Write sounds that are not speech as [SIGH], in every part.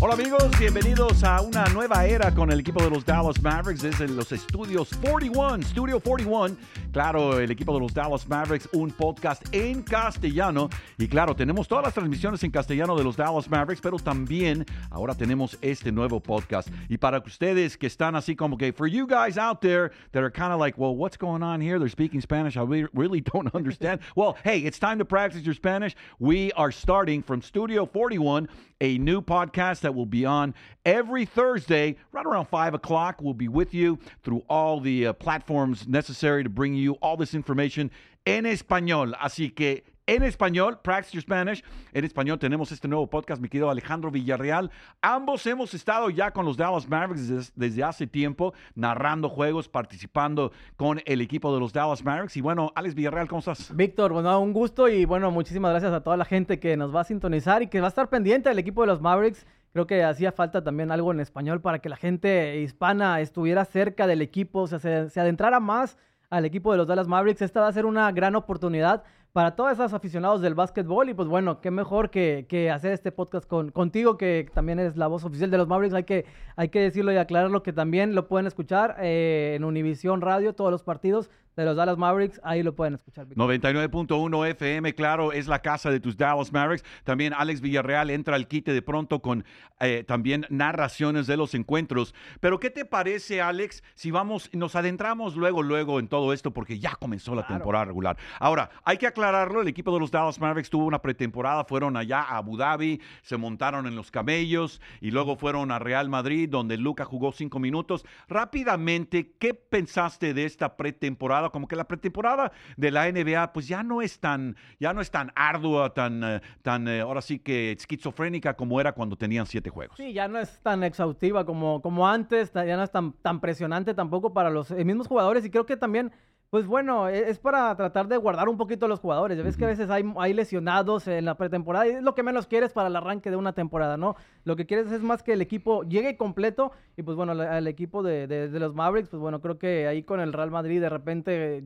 Hola amigos, bienvenidos a una nueva era con el equipo de los Dallas Mavericks desde los estudios 41, Studio 41. Claro, el equipo de los Dallas Mavericks, un podcast en castellano. Y claro, tenemos todas las transmisiones en castellano de los Dallas Mavericks, pero también ahora tenemos este nuevo podcast. Y para ustedes que están así como que, for you guys out there that are kind of like, well, what's going on here? They're speaking Spanish. I really don't [LAUGHS] understand. well, hey, it's time to practice your Spanish. We are starting from Studio 41 a new podcast that will be on every Thursday, right around 5 o'clock. We'll be with you through all the uh, platforms necessary to bring you all this information en español. Así que en español, Practice Your Spanish. En español tenemos este nuevo podcast, mi querido Alejandro Villarreal. Ambos hemos estado ya con los Dallas Mavericks desde, hace tiempo, narrando juegos, participando con el equipo de los Dallas Mavericks. Y bueno, Alex Villarreal, ¿cómo estás? Víctor, bueno, un gusto y bueno, muchísimas gracias a toda la gente que nos va a sintonizar y que va a estar pendiente del equipo de los Mavericks. Creo que hacía falta también algo en español para que la gente hispana estuviera cerca del equipo, o sea, se, adentrara más al equipo de los Dallas Mavericks. Esta va a ser una gran oportunidad para todos esos aficionados del básquetbol. Y pues bueno, qué mejor que, hacer este podcast con, contigo, que también es la voz oficial de los Mavericks. Hay que, hay que decirlo y aclararlo que también lo pueden escuchar eh, en Univisión Radio, todos los partidos de los Dallas Mavericks, ahí lo pueden escuchar. 99.1 FM, claro, es la casa de tus Dallas Mavericks. También Alex Villarreal entra al quite de pronto con eh, también narraciones de los encuentros. Pero ¿qué te parece, Alex, si vamos, nos adentramos luego, luego en todo esto, porque ya comenzó la claro. temporada regular. Ahora, hay que aclararlo, el equipo de los Dallas Mavericks tuvo una pretemporada, fueron allá a Abu Dhabi, se montaron en los camellos y luego fueron a Real Madrid, donde Luca jugó cinco minutos. Rápidamente, ¿qué pensaste de esta pretemporada? Como que la pretemporada de la NBA pues ya no es tan, ya no es tan ardua, tan, uh, tan uh, ahora sí que esquizofrénica como era cuando tenían siete juegos. Sí, ya no es tan exhaustiva como, como antes, ya no es tan, tan presionante tampoco para los eh, mismos jugadores y creo que también... Pues bueno, es para tratar de guardar un poquito a los jugadores. Ya ves uh -huh. que a veces hay, hay, lesionados en la pretemporada y es lo que menos quieres para el arranque de una temporada, ¿no? Lo que quieres es más que el equipo llegue completo y pues bueno, el equipo de, de, de los Mavericks, pues bueno, creo que ahí con el Real Madrid de repente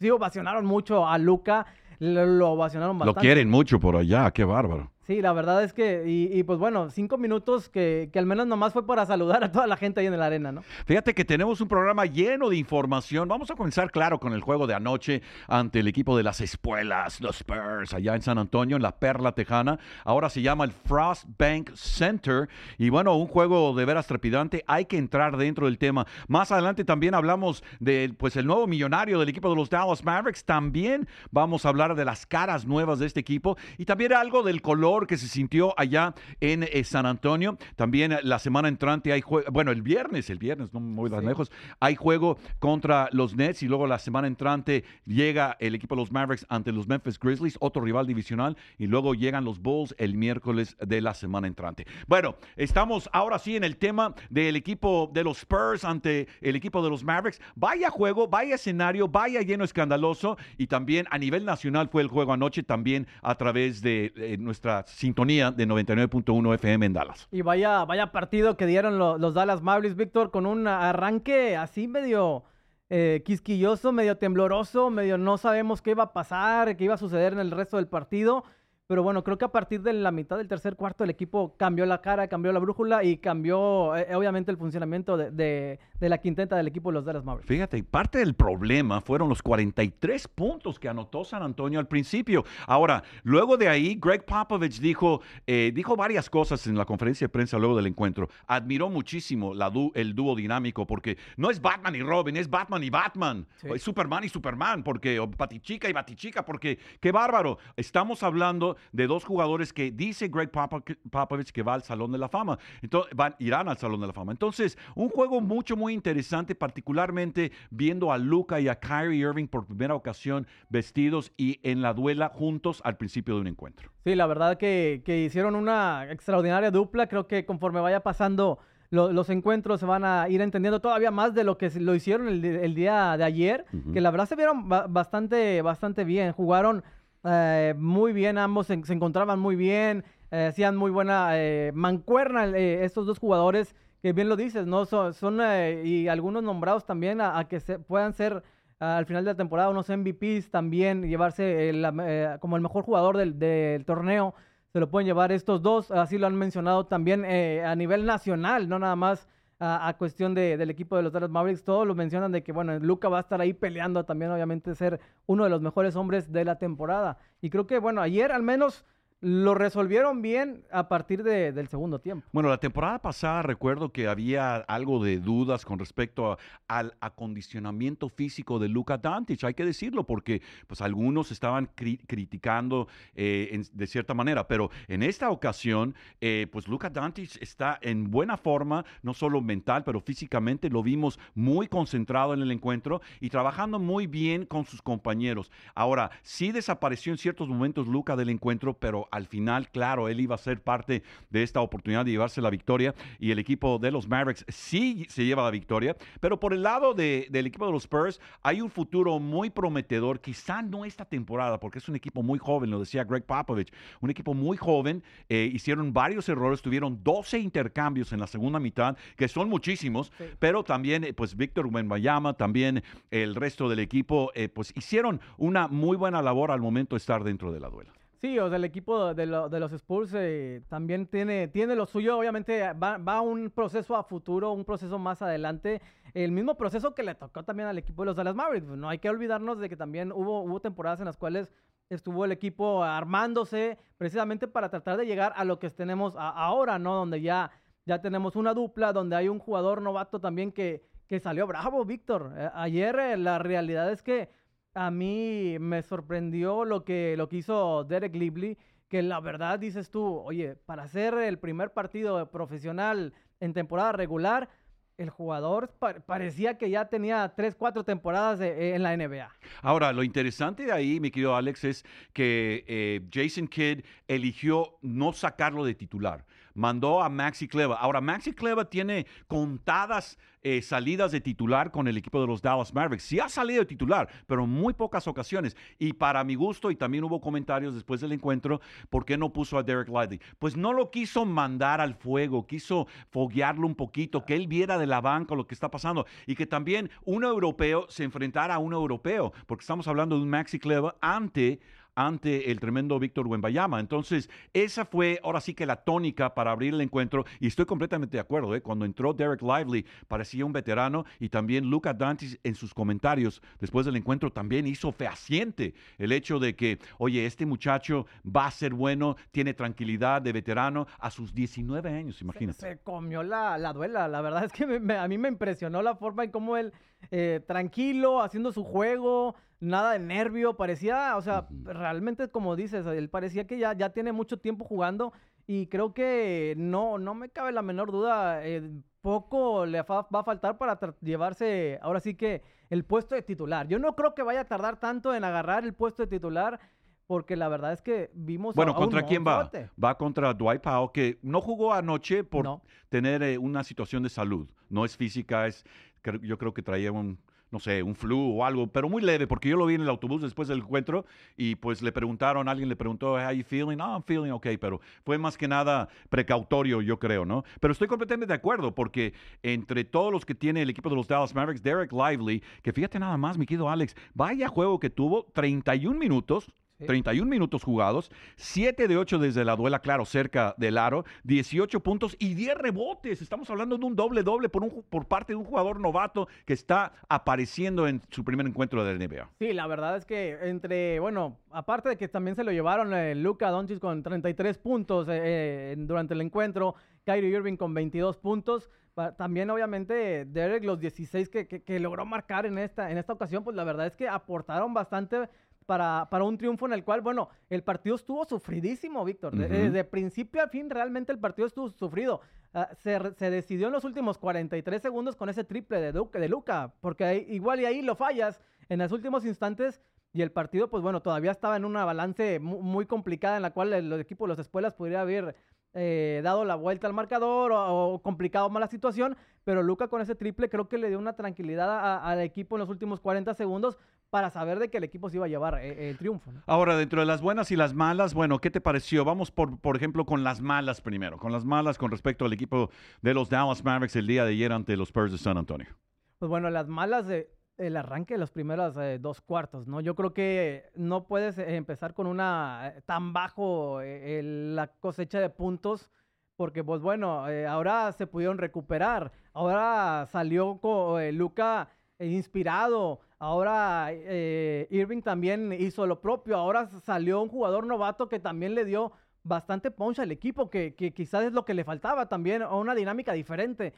sí ovacionaron mucho a Luca, lo, lo ovacionaron bastante. Lo quieren mucho por allá, qué bárbaro. Sí, la verdad es que, y, y, pues bueno, cinco minutos que, que, al menos nomás fue para saludar a toda la gente ahí en la arena, ¿no? Fíjate que tenemos un programa lleno de información. Vamos a comenzar, claro, con el juego de anoche ante el equipo de las espuelas, los Spurs, allá en San Antonio, en la Perla Tejana. Ahora se llama el Frost Bank Center. Y bueno, un juego de veras trepidante. Hay que entrar dentro del tema. Más adelante también hablamos de, pues, el nuevo millonario del equipo de los Dallas Mavericks. También vamos a hablar de las caras nuevas de este equipo y también algo del color que se sintió allá en eh, San Antonio. También la semana entrante hay juego, bueno, el viernes, el viernes, no me voy tan sí. lejos, hay juego contra los Nets y luego la semana entrante llega el equipo de los Mavericks ante los Memphis Grizzlies, otro rival divisional, y luego llegan los Bulls el miércoles de la semana entrante. Bueno, estamos ahora sí en el tema del equipo de los Spurs ante el equipo de los Mavericks. Vaya juego, vaya escenario, vaya lleno escandaloso y también a nivel nacional fue el juego anoche también a través de eh, nuestra sintonía de 99.1 FM en Dallas. Y vaya, vaya partido que dieron los, Dallas Mavericks, Víctor, con un arranque así medio eh, quisquilloso, medio tembloroso, medio no sabemos qué iba a pasar, qué iba a suceder en el resto del partido. Pero bueno, creo que a partir de la mitad del tercer cuarto el equipo cambió la cara, cambió la brújula y cambió eh, obviamente el funcionamiento de, de, de, la quinteta del equipo de los Dallas Mavericks. Fíjate, parte del problema fueron los 43 puntos que anotó San Antonio al principio. Ahora, luego de ahí, Greg Popovich dijo, eh, dijo varias cosas en la conferencia de prensa luego del encuentro. Admiró muchísimo la du el dúo dinámico porque no es Batman y Robin, es Batman y Batman. Sí. Es Superman y Superman, porque, o Batichica y Batichica, porque qué bárbaro. Estamos hablando de dos jugadores que dice Greg Popovich que va al Salón de la Fama. Entonces, van, irán al Salón de la Fama. Entonces, un juego mucho, muy interesante, particularmente viendo a Luca y a Kyrie Irving por primera ocasión vestidos y en la duela juntos al principio de un encuentro. Sí, la verdad que, que hicieron una extraordinaria dupla. Creo que conforme vaya pasando lo, los encuentros se van a ir entendiendo todavía más de lo que lo hicieron el, el día de ayer, uh -huh. que la verdad se vieron bastante, bastante bien. Jugaron eh, muy bien, ambos se, encontraban muy bien, eh, hacían muy buena eh, mancuerna eh, estos dos jugadores, que bien lo dices, ¿no? Son, son y algunos nombrados también a, que se, puedan ser al final de la temporada unos MVPs también, llevarse el, como el mejor jugador del, del torneo se lo pueden llevar estos dos, así lo han mencionado también a nivel nacional, no nada más a, cuestión del equipo de los Dallas Mavericks, todos lo mencionan de que, bueno, Luca va a estar ahí peleando también, obviamente, ser uno de los mejores hombres de la temporada. Y creo que, bueno, ayer al menos lo resolvieron bien a partir del segundo tiempo. Bueno, la temporada pasada recuerdo que había algo de dudas con respecto al acondicionamiento físico de Luka Doncic, hay que decirlo, porque pues algunos estaban criticando eh, de cierta manera, pero en esta ocasión, eh, pues Luka Doncic está en buena forma, no solo mental, pero físicamente lo vimos muy concentrado en el encuentro y trabajando muy bien con sus compañeros. Ahora, sí desapareció en ciertos momentos Luka del encuentro, pero al final, claro, él iba a ser parte de esta oportunidad de llevarse la victoria y el equipo de los Mavericks sí se lleva la victoria. Pero por el lado del equipo de los Spurs hay un futuro muy prometedor, quizá no esta temporada, porque es un equipo muy joven, lo decía Greg Popovich, un equipo muy joven, eh, hicieron varios errores, tuvieron 12 intercambios en la segunda mitad, que son muchísimos, pero también eh, pues Víctor Wembanyama, también el resto del equipo, eh, pues hicieron una muy buena labor al momento de estar dentro de la duela. Sí, o sea, el equipo de, los Spurs eh, también tiene, tiene lo suyo. Obviamente va, va un proceso a futuro, un proceso más adelante. El mismo proceso que le tocó también al equipo de los Dallas Mavericks. No hay que olvidarnos de que también hubo, hubo temporadas en las cuales estuvo el equipo armándose precisamente para tratar de llegar a lo que tenemos ahora, ¿no? Donde ya, ya tenemos una dupla, donde hay un jugador novato también que, que salió bravo, Víctor. Eh, ayer eh, la realidad es que a mí me sorprendió lo que, lo que hizo Derek Lively, que la verdad dices tú, oye, para ser el primer partido profesional en temporada regular, el jugador parecía que ya tenía tres, cuatro temporadas en la NBA. Ahora, lo interesante de ahí, mi querido Alex, es que eh, Jason Kidd eligió no sacarlo de titular mandó a Maxi Cleva. Ahora, Maxi Cleva tiene contadas eh, salidas de titular con el equipo de los Dallas Mavericks. Sí ha salido de titular, pero en muy pocas ocasiones. Y para mi gusto, y también hubo comentarios después del encuentro, ¿por qué no puso a Derek Lively? Pues no lo quiso mandar al fuego, quiso foguearlo un poquito, que él viera de la banca lo que está pasando y que también un europeo se enfrentara a un europeo, porque estamos hablando de un Maxi Cleva ante ante el tremendo Víctor Wembayama. Entonces, esa fue ahora sí que la tónica para abrir el encuentro y estoy completamente de acuerdo. ¿eh? Cuando entró Derek Lively parecía un veterano y también Luca Dantis en sus comentarios después del encuentro también hizo fehaciente el hecho de que, oye, este muchacho va a ser bueno, tiene tranquilidad de veterano a sus 19 años, imagínate. Se, comió la, la, duela, la verdad es que a mí me impresionó la forma en cómo él, eh, tranquilo, haciendo su juego, nada de nervio, parecía, o sea, realmente como dices, él parecía que ya, ya tiene mucho tiempo jugando y creo que no, no me cabe la menor duda, eh, poco le va a faltar para llevarse ahora sí que el puesto de titular. Yo no creo que vaya a tardar tanto en agarrar el puesto de titular. Porque la verdad es que vimos. Bueno, ¿contra quién va? Va contra Dwight Powell, que no jugó anoche por tener eh, una situación de salud. No es física, es. Yo creo que traía un, no sé, un flu o algo, pero muy leve, porque yo lo vi en el autobús después del encuentro y pues le preguntaron, alguien le preguntó, how you feeling? No, I'm feeling okay, pero fue más que nada precautorio, yo creo, ¿no? Pero estoy completamente de acuerdo, porque entre todos los que tiene el equipo de los Dallas Mavericks, Derek Lively, que fíjate nada más, mi querido Alex, vaya juego que tuvo, 31 minutos, 31 minutos jugados, 7 de 8 desde la duela, claro, cerca del aro, 18 puntos y 10 rebotes. Estamos hablando de un doble-doble por, un, por parte de un jugador novato que está apareciendo en su primer encuentro de la NBA. Sí, la verdad es que entre, bueno, aparte de que también se lo llevaron eh, Luca Doncic con 33 puntos eh, eh, durante el encuentro, Kyrie Irving con 22 puntos. También, obviamente, Derek, los 16 que, que, logró marcar en esta, en esta ocasión, pues la verdad es que aportaron bastante para, para, un triunfo en el cual, bueno, el partido estuvo sufridísimo, Víctor. de, principio a fin, realmente el partido estuvo sufrido. Ah, se, se, decidió en los últimos 43 segundos con ese triple de, Duque, de Luca, porque igual y ahí lo fallas en los últimos instantes y el partido, pues bueno, todavía estaba en una balance muy, complicada en la cual el, equipo de las escuelas podría haber eh, dado la vuelta al marcador o, complicado más la situación, pero Luca con ese triple creo que le dio una tranquilidad al equipo en los últimos 40 segundos para saber de que el equipo se iba a llevar eh, el triunfo. Ahora, dentro de las buenas y las malas, bueno, ¿qué te pareció? Vamos, por, por ejemplo, con las malas primero, con las malas con respecto al equipo de los Dallas Mavericks el día de ayer ante los Spurs de San Antonio. Pues bueno, las malas de el arranque de los primeros eh, dos cuartos, ¿no? Yo creo que no puedes eh, empezar con una tan bajo la cosecha de puntos porque pues bueno, ahora se pudieron recuperar, ahora salió con, Luca inspirado, ahora Irving también hizo lo propio, ahora salió un jugador novato que también le dio bastante punch al equipo, que, que quizás es lo que le faltaba también, o una dinámica diferente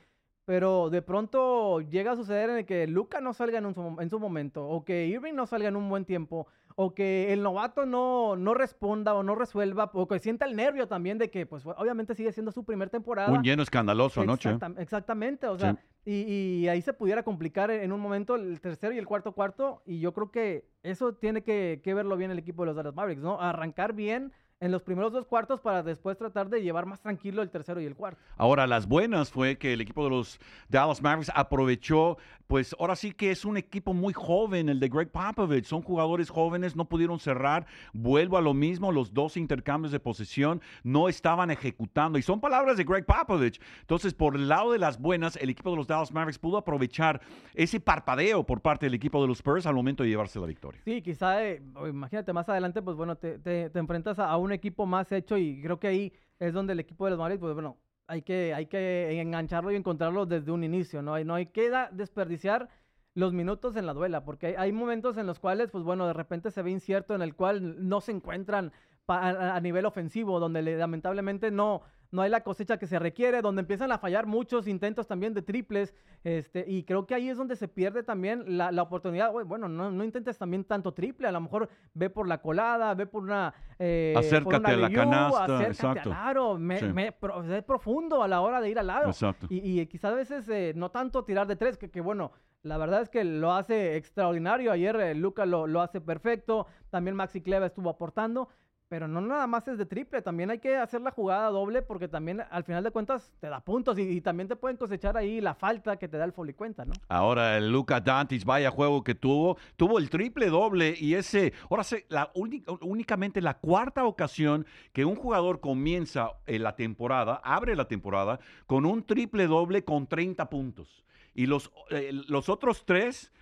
pero de pronto llega a suceder en el que Luca no salga en, un, en, su momento, o que Irving no salga en un buen tiempo, o que el novato no, no responda o no resuelva, o que sienta el nervio también de que, pues obviamente sigue siendo su primera temporada. Un lleno escandaloso anoche. exactamente, o sea, y, ahí se pudiera complicar en un momento el tercero y el cuarto cuarto, y yo creo que eso tiene que, que verlo bien el equipo de los Dallas Mavericks, ¿no? Arrancar bien en los primeros dos cuartos para después tratar de llevar más tranquilo el tercero y el cuarto. Ahora, las buenas fue que el equipo de los Dallas Mavericks aprovechó, pues ahora sí que es un equipo muy joven, el de Greg Popovich. Son jugadores jóvenes, no pudieron cerrar. Vuelvo a lo mismo, los dos intercambios de posesión no estaban ejecutando. Y son palabras de Greg Popovich. Entonces, por el lado de las buenas, el equipo de los Dallas Mavericks pudo aprovechar ese parpadeo por parte del equipo de los Spurs al momento de llevarse la victoria. Sí, quizá, eh, imagínate, más adelante, pues bueno, te, te enfrentas a un equipo más hecho y creo que ahí es donde el equipo de los Mavericks, pues bueno, hay que, hay que engancharlo y encontrarlo desde un inicio, ¿no? hay, no hay que desperdiciar los minutos en la duela, porque hay, momentos en los cuales, pues bueno, de repente se ve incierto en el cual no se encuentran a, nivel ofensivo, donde lamentablemente no, no hay la cosecha que se requiere, donde empiezan a fallar muchos intentos también de triples, este, y creo que ahí es donde se pierde también la, oportunidad, bueno, no, no, intentes también tanto triple, a lo mejor ve por la colada, ve por una... Eh, acércate a la canasta, acércate exacto. Claro, me, es profundo a la hora de ir al lado. Exacto. Y, y quizás a veces eh, no tanto tirar de tres, que, que bueno, la verdad es que lo hace extraordinario. Ayer eh, Luca lo, lo, hace perfecto. También Maxi Cleva estuvo aportando. Pero no nada más es de triple, también hay que hacer la jugada doble porque también al final de cuentas te da puntos y, también te pueden cosechar ahí la falta que te da el cuenta, ¿no? Ahora el Luca Dantis, vaya juego que tuvo, tuvo el triple doble y ese, ahora sé, la únicamente la cuarta ocasión que un jugador comienza en la temporada, abre la temporada con un triple doble con 30 puntos. Y los, eh, los otros tres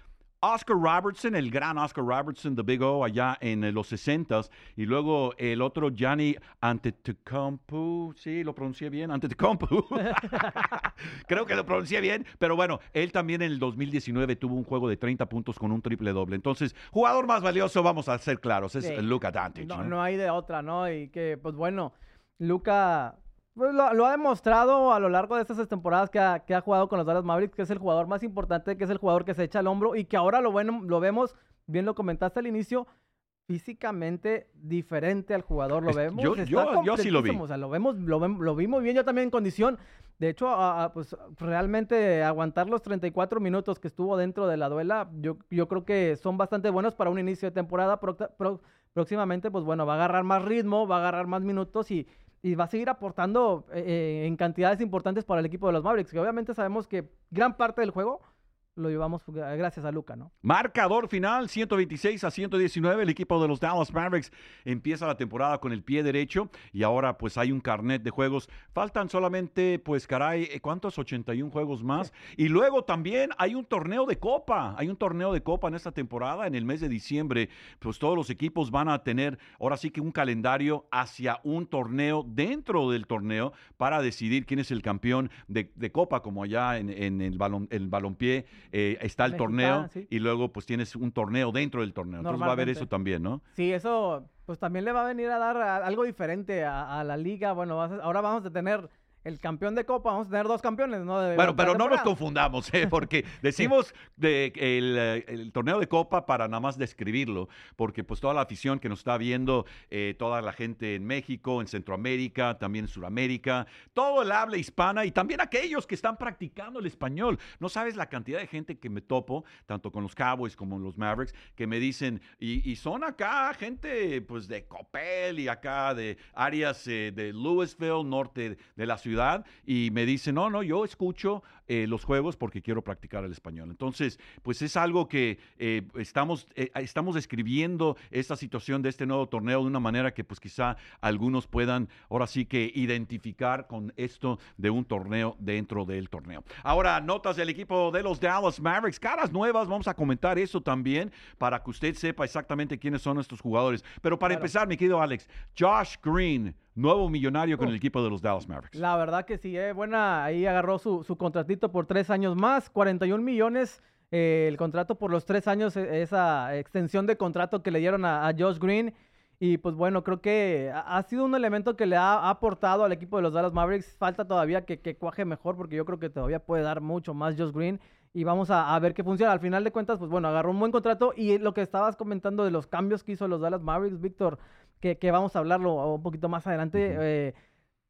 Oscar Robertson, el gran Oscar Robertson de Big O allá en eh, los 60 y luego el otro Gianni Antetokounmpo, sí, lo pronuncié bien, Antetokounmpo. [LAUGHS] Creo que lo pronuncié bien, pero bueno, él también en el 2019 tuvo un juego de 30 puntos con un triple doble. Entonces, jugador más valioso, vamos a ser claros, es Luca Dante. No, no, hay de otra, ¿no? Y que, pues bueno, Luca pues lo, ha demostrado a lo largo de estas temporadas que ha, que ha, jugado con los Dallas Mavericks, que es el jugador más importante, que es el jugador que se echa al hombro y que ahora lo, bueno, lo vemos, bien lo comentaste al inicio, físicamente diferente al jugador. Lo vemos. Yo, yo, sí lo vi. O sea, lo, vemos, lo, lo, vi muy bien, yo también en condición. De hecho, pues realmente aguantar los 34 minutos que estuvo dentro de la duela, yo, yo creo que son bastante buenos para un inicio de temporada. próximamente, pues bueno, va a agarrar más ritmo, va a agarrar más minutos y y va a seguir aportando eh, eh, en cantidades importantes para el equipo de los Mavericks, que obviamente sabemos que gran parte del juego lo llevamos gracias a Luca, ¿no? Marcador final, 126 a 119. El equipo de los Dallas Mavericks empieza la temporada con el pie derecho y ahora pues hay un carnet de juegos. Faltan solamente, pues caray, ¿cuántos? 81 juegos más. Y luego también hay un torneo de copa. Hay un torneo de copa en esta temporada, en el mes de diciembre. Pues todos los equipos van a tener ahora sí que un calendario hacia un torneo dentro del torneo para decidir quién es el campeón de, copa, como allá en, el, balón, el balompié eh, está el torneo y luego pues tienes un torneo dentro del torneo. Entonces va a haber eso también, ¿no? Sí, eso pues también le va a venir a dar algo diferente a, la liga. Bueno, ahora vamos a tener el campeón de Copa, vamos a tener dos campeones, ¿no? bueno, pero no nos confundamos, ¿eh? porque [LAUGHS] decimos de el, torneo de Copa para nada más describirlo, porque pues toda la afición que nos está viendo, eh, toda la gente en México, en Centroamérica, también en Sudamérica, todo el habla hispana y también aquellos que están practicando el español. No sabes la cantidad de gente que me topo, tanto con los Cowboys como los Mavericks, que me dicen, y, son acá gente pues de Copel y acá de áreas eh, de Louisville, norte de la ciudad ciudad y me dice, no, no, yo escucho eh, los juegos porque quiero practicar el español. Entonces, pues es algo que eh, estamos, eh, estamos describiendo esta situación de este nuevo torneo de una manera que pues quizá algunos puedan ahora sí que identificar con esto de un torneo dentro del torneo. Ahora, notas del equipo de los Dallas Mavericks, caras nuevas, vamos a comentar eso también para que usted sepa exactamente quiénes son estos jugadores. Pero para empezar, mi querido Alex, Josh Green, nuevo millonario con el equipo de los Dallas Mavericks. La verdad que sí, eh, buena, ahí agarró su, su contratito por tres años más, 41 millones. eh, el contrato por los tres años, eh, esa extensión de contrato que le dieron a, a Josh Green. Y pues bueno, creo que ha ha sido un elemento que le ha, ha aportado al equipo de los Dallas Mavericks. Falta todavía que, que cuaje mejor porque yo creo que todavía puede dar mucho más Josh Green. Y vamos a, a ver qué funciona. Al final de cuentas, pues bueno, agarró un buen contrato. Y lo que estabas comentando de los cambios que hizo los Dallas Mavericks, Víctor, que, que vamos a hablarlo un poquito más adelante. Ujú. eh,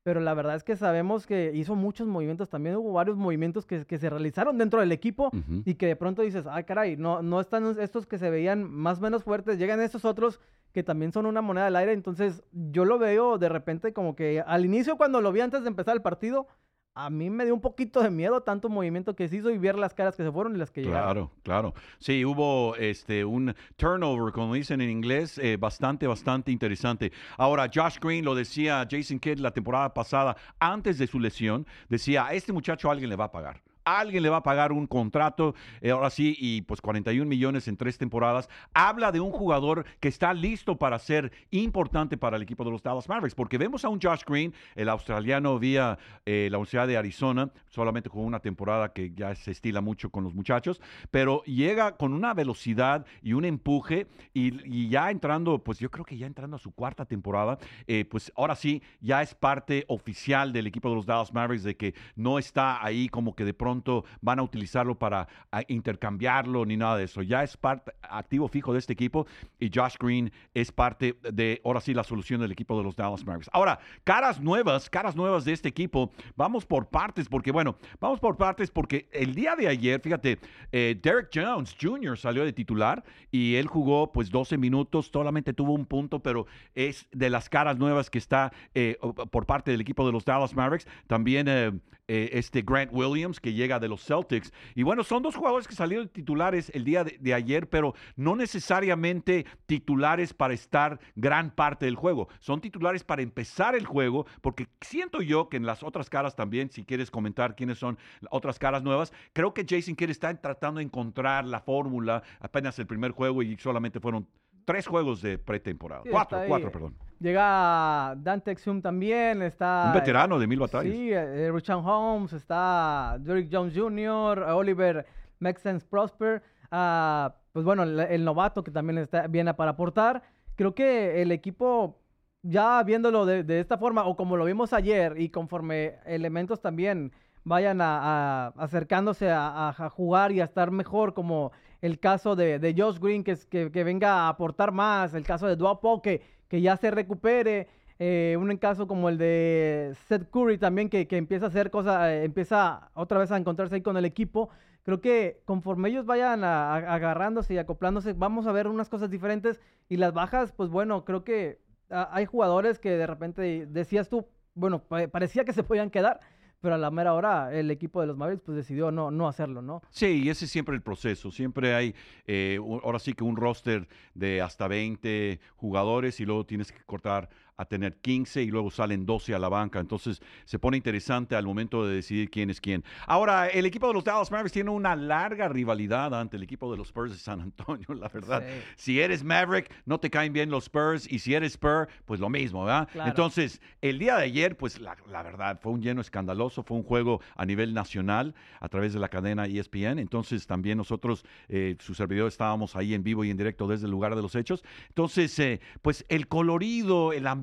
pero la verdad es que sabemos que hizo muchos movimientos también. Hubo varios movimientos que, que se realizaron dentro del equipo Ujú. y que de pronto dices, ay caray, no, no están estos que se veían más o menos fuertes, llegan estos otros que también son una moneda al aire. Entonces yo lo veo de repente como que al inicio cuando lo vi antes de empezar el partido, a mí me dio un poquito de miedo tanto movimiento que se hizo y ver las caras que se fueron y las que llegaron. Claro, claro. Sí, hubo este un turnover, como dicen en inglés, eh, bastante, bastante interesante. Ahora, Josh Green lo decía Jason Kidd la temporada pasada, antes de su lesión, decía, a este muchacho alguien le va a pagar. Alguien le va a pagar un contrato, eh, ahora sí, y pues 41 millones en tres temporadas. Habla de un jugador que está listo para ser importante para el equipo de los Dallas Mavericks, porque vemos a un Josh Green, el australiano vía eh, la Universidad de Arizona, solamente con una temporada que ya se estila mucho con los muchachos, pero llega con una velocidad y un empuje y, y ya entrando, pues yo creo que ya entrando a su cuarta temporada, eh, pues ahora sí, ya es parte oficial del equipo de los Dallas Mavericks de que no está ahí como que de pronto van a utilizarlo para a, intercambiarlo ni nada de eso. Ya es parte activo fijo de este equipo y Josh Green es parte de, ahora sí, la solución del equipo de los Dallas Mavericks. Ahora, caras nuevas, caras nuevas de este equipo. Vamos por partes porque, bueno, vamos por partes porque el día de ayer, fíjate, eh, Derek Jones Jr. salió de titular y él jugó pues 12 minutos, solamente tuvo un punto, pero es de las caras nuevas que está eh, por parte del equipo de los Dallas Mavericks. También eh, eh, este Grant Williams que llega de los Celtics. Y bueno, son dos jugadores que salieron titulares el día de, ayer, pero no necesariamente titulares para estar gran parte del juego. Son titulares para empezar el juego, porque siento yo que en las otras caras también, si quieres comentar quiénes son otras caras nuevas, creo que Jason Kidd está tratando de encontrar la fórmula. Apenas el primer juego y solamente fueron tres juegos de pretemporada. Sí, cuatro, cuatro, perdón. Llega Dante Exum también, está... Un veterano de mil batallas. Sí, eh, Richard Holmes, está Derrick Jones Jr., Oliver Maxence Prosper, ah, pues bueno, el, el novato que también está, viene para aportar. Creo que el equipo, ya viéndolo de, de esta forma, o como lo vimos ayer, y conforme elementos también vayan a, acercándose a, jugar y a estar mejor, como el caso de, de Josh Green, que, que, que venga a aportar más, el caso de Duapo, que, que ya se recupere, eh, un caso como el de Seth Curry también, que, que empieza a hacer cosas, eh, empieza otra vez a encontrarse ahí con el equipo. Creo que conforme ellos vayan a- agarrándose y acoplándose, vamos a ver unas cosas diferentes. Y las bajas, pues bueno, creo que ah, hay jugadores que de repente decías tú, bueno, pa- parecía que se podían quedar, pero a la mera hora el equipo de los Mavericks pues decidió no, no hacerlo, ¿no? Sí, y ese es siempre el proceso. Siempre hay, eh, ahora sí que un roster de hasta 20 jugadores y luego tienes que cortar a tener 15 y luego salen 12 a la banca. Entonces se pone interesante al momento de decidir quién es quién. Ahora, el equipo de los Dallas Mavericks tiene una larga rivalidad ante el equipo de los Spurs de San Antonio, [LAUGHS] la verdad. Sí. Si eres Maverick, no te caen bien los Spurs y si eres Spur, pues lo mismo, ¿verdad? Claro. Entonces, el día de ayer, pues la, la verdad, fue un lleno escandaloso, fue un juego a nivel nacional a través de la cadena ESPN. Entonces, también nosotros, eh, su servidor, estábamos ahí en vivo y en directo desde el lugar de los hechos. Entonces, eh, pues el colorido, el ambiente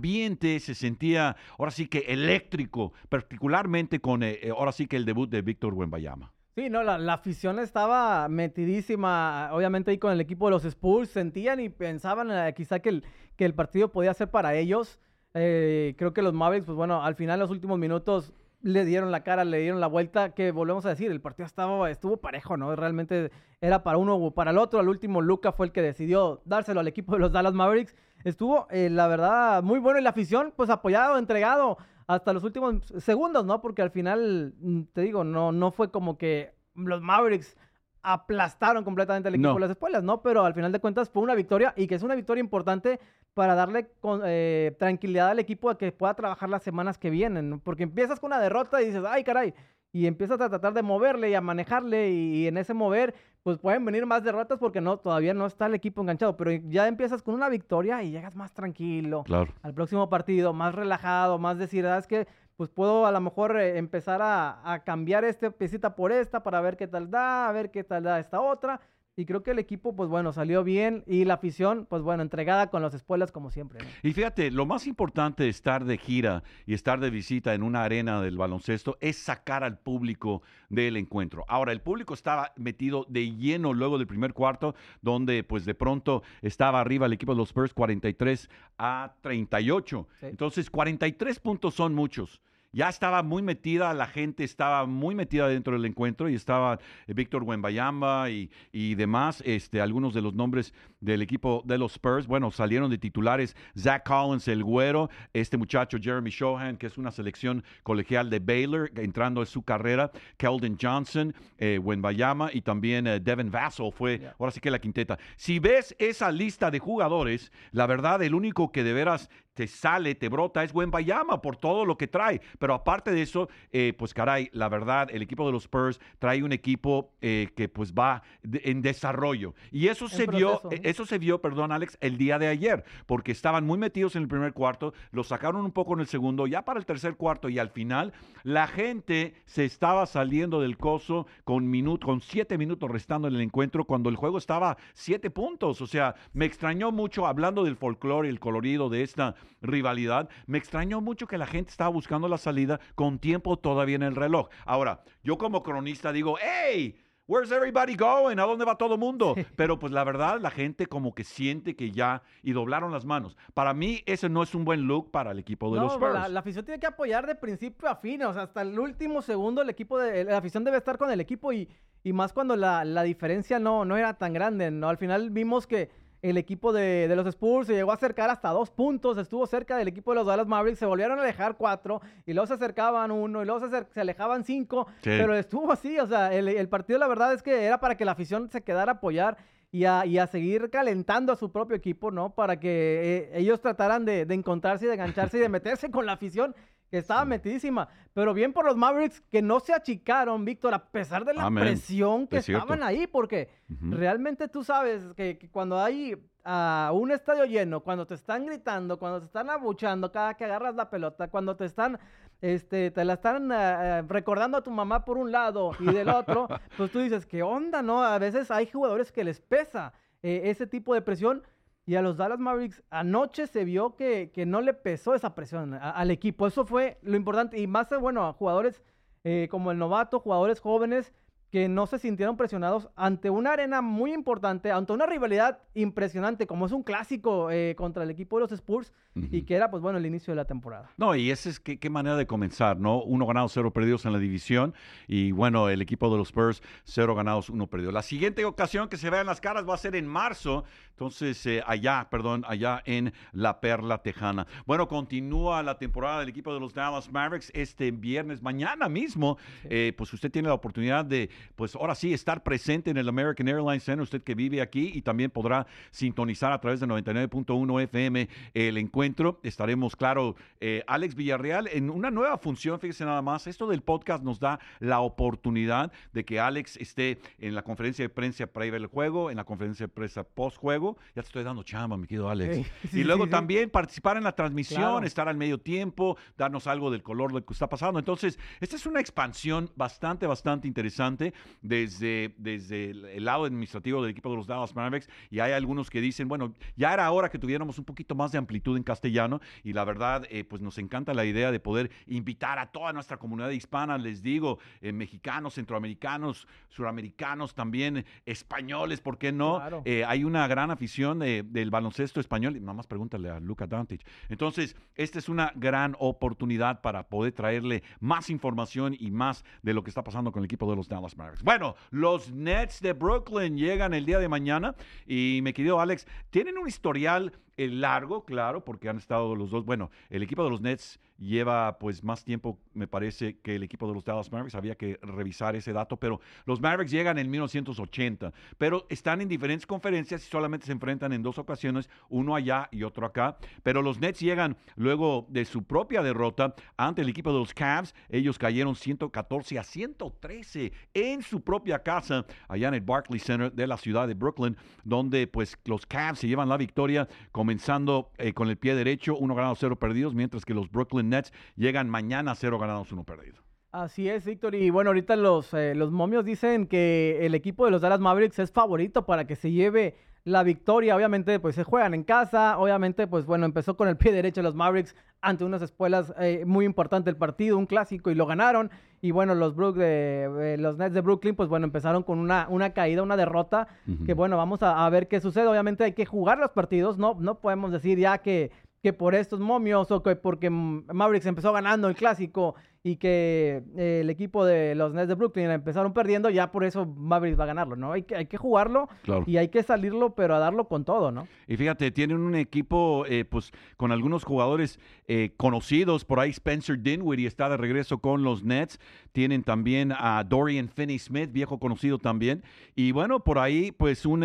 se sentía, ahora sí que eléctrico, particularmente con, eh, eh, ahora sí que el debut de Víctor Wembayama. Sí, no, la, la afición estaba metidísima, obviamente ahí con el equipo de los Spurs, sentían y pensaban eh, quizá que el, que el partido podía ser para ellos. Creo que los Mavericks, pues bueno, al final los últimos minutos le dieron la cara, le dieron la vuelta, que volvemos a decir, el partido estaba, estuvo parejo, ¿no? Realmente era para uno o para el otro. Al último, Luca fue el que decidió dárselo al equipo de los Dallas Mavericks. Estuvo, eh, la verdad, muy bueno y la afición, pues apoyado, entregado hasta los últimos segundos, ¿no? Porque al final, mm, te digo, no, no fue como que los Mavericks aplastaron completamente al equipo de las espuelas, ¿no? Pero al final de cuentas fue una victoria y que es una victoria importante para darle eh, tranquilidad al equipo a que pueda trabajar las semanas que vienen, porque empiezas con una derrota y dices, ay caray, y empiezas a tratar de moverle y a manejarle y, en ese mover pues pueden venir más derrotas porque no todavía no está el equipo enganchado, pero ya empiezas con una victoria y llegas más tranquilo al próximo partido, más relajado, más decir, ah, es que pues puedo a lo mejor eh, empezar a, a cambiar esta piecita por esta para ver qué tal da, a ver qué tal da esta otra y creo que el equipo, pues bueno, salió bien y la afición, pues bueno, entregada con las espuelas como siempre. Y fíjate, lo más importante de estar de gira y estar de visita en una arena del baloncesto es sacar al público del encuentro. Ahora, el público estaba metido de lleno luego del primer cuarto, donde pues de pronto estaba arriba el equipo de los Spurs 43 a 38. Entonces, 43 puntos son muchos ya estaba muy metida, la gente estaba muy metida dentro del encuentro y estaba eh, Víctor Wembayamba y, y, demás, este, algunos de los nombres del equipo de los Spurs, bueno, salieron de titulares Zach Collins, el güero, este muchacho Jeremy Shohan, que es una selección colegial de Baylor, entrando en su carrera, Keldon Johnson, eh, Wembayama y también eh, Devin Vassell fue, ahora sí que la quinteta. Si ves esa lista de jugadores, la verdad, el único que de veras te sale, te brota, es buen Bayama por todo lo que trae. Pero aparte de eso, eh, pues caray, la verdad, el equipo de los Spurs trae un equipo eh, que pues va en desarrollo. Y eso se vio, eh, eso se vio, perdón Alex, el día de ayer, porque estaban muy metidos en el primer cuarto, lo sacaron un poco en el segundo, ya para el tercer cuarto y al final, la gente se estaba saliendo del coso con, minuto, con siete minutos restando en el encuentro cuando el juego estaba siete puntos. O sea, me extrañó mucho hablando del folclore y el colorido de esta rivalidad. Me extrañó mucho que la gente estaba buscando la salida con tiempo todavía en el reloj. Ahora, yo como cronista digo, ¡hey! Where's everybody going? ¿A dónde va todo el mundo? Pero pues la verdad, la gente como que siente que ya y doblaron las manos. Para mí, ese no es un buen look para el equipo de los Spurs. La, la, afición tiene que apoyar de principio a fin. O sea, hasta el último segundo el equipo de la afición debe estar con el equipo y, y más cuando la, la diferencia no, no era tan grande. ¿no? Al final vimos que el equipo de, los Spurs se llegó a acercar hasta dos puntos, estuvo cerca del equipo de los Dallas Mavericks, se volvieron a alejar cuatro, y luego se acercaban uno, y luego se, alejaban cinco, pero estuvo así, o sea, el, partido la verdad es que era para que la afición se quedara a apoyar y a, seguir calentando a su propio equipo, ¿no? Para que eh, ellos trataran de, de encontrarse y de engancharse y de [LAUGHS] meterse con la afición que estaba metidísima. Pero bien por los Mavericks que no se achicaron, Víctor, a pesar de la presión que estaban ahí, porque realmente tú sabes que, cuando hay uh, un estadio lleno, cuando te están gritando, cuando te están abuchando cada que agarras la pelota, cuando te están, este, te la están uh, recordando a tu mamá por un lado y del otro, [LAUGHS] pues tú dices, ¿qué onda, no? A veces hay jugadores que les pesa eh, ese tipo de presión y a los Dallas Mavericks anoche se vio que, que no le pesó esa presión al equipo. Eso fue lo importante. Y más, bueno, a jugadores eh, como el novato, jugadores jóvenes que no se sintieron presionados ante una arena muy importante, ante una rivalidad impresionante, como es un clásico eh, contra el equipo de los Spurs, y que era, pues bueno, el inicio de la temporada. No, y esa es qué, manera de comenzar, ¿no? Uno ganado, cero perdidos en la división, y bueno, el equipo de los Spurs, cero ganados, uno perdido. La siguiente ocasión que se vean las caras va a ser en marzo, entonces eh, allá, perdón, allá en La Perla Tejana. Bueno, continúa la temporada del equipo de los Dallas Mavericks este viernes, mañana mismo, eh, pues usted tiene la oportunidad de pues ahora sí, estar presente en el American Airlines Center, usted que vive aquí y también podrá sintonizar a través de 99.1 FM el encuentro. Estaremos, claro, eh, Alex Villarreal en una nueva función, fíjese nada más, esto del podcast nos da la oportunidad de que Alex esté en la conferencia de prensa previa el juego, en la conferencia de prensa post juego. Ya te estoy dando chamba, mi querido Alex. y luego también participar en la transmisión, estar al medio tiempo, darnos algo del color de lo que está pasando. Entonces, esta es una expansión bastante, bastante interesante desde, desde el lado administrativo del equipo de los Dallas Mavericks y hay algunos que dicen, bueno, ya era hora que tuviéramos un poquito más de amplitud en castellano y la verdad, eh, pues nos encanta la idea de poder invitar a toda nuestra comunidad hispana, les digo, eh, mexicanos, centroamericanos, suramericanos, también españoles, ¿por qué no? Eh, hay una gran afición del baloncesto español, y nada más pregúntale a Luca Dantic. Entonces, esta es una gran oportunidad para poder traerle más información y más de lo que está pasando con el equipo de los Dallas bueno, los Nets de Brooklyn llegan el día de mañana y mi querido Alex, tienen un historial el largo, claro, porque han estado los dos. Bueno, el equipo de los Nets lleva pues más tiempo, me parece, que el equipo de los Dallas Mavericks. Había que revisar ese dato, pero los Mavericks llegan en 1980, pero están en diferentes conferencias y solamente se enfrentan en dos ocasiones, uno allá y otro acá. Pero los Nets llegan luego de su propia derrota ante el equipo de los Cavs. Ellos cayeron 114 a 113 en su propia casa, allá en el Barclays Center de la ciudad de Brooklyn, donde pues los Cavs se llevan la victoria comenzando eh, con el pie derecho, uno ganado, cero perdidos, mientras que los Brooklyn Nets llegan mañana cero ganados, uno perdido. Así es, Víctor. Y bueno, ahorita los, eh, los momios dicen que el equipo de los Dallas Mavericks es favorito para que se lleve la victoria. Obviamente, pues se juegan en casa. Obviamente, pues bueno, empezó con el pie derecho los Mavericks ante unas espuelas eh, muy importante el partido, un clásico, y lo ganaron. Y bueno, los, Brook de, los Nets de Brooklyn, pues bueno, empezaron con una, una caída, una derrota. Que bueno, vamos a, a, ver qué sucede. Obviamente hay que jugar los partidos. No, no podemos decir ya que, que por estos momios o que porque Mavericks empezó ganando el clásico y que eh, el equipo de los Nets de Brooklyn empezaron perdiendo, ya por eso Mavericks va a ganarlo, ¿no? Hay que, hay que jugarlo y hay que salirlo, pero a darlo con todo, ¿no? Y fíjate, tienen un equipo eh, pues con algunos jugadores eh, conocidos, por ahí Spencer Dinwiddie está de regreso con los Nets, tienen también a Dorian Finney-Smith, viejo conocido también, y bueno, por ahí pues un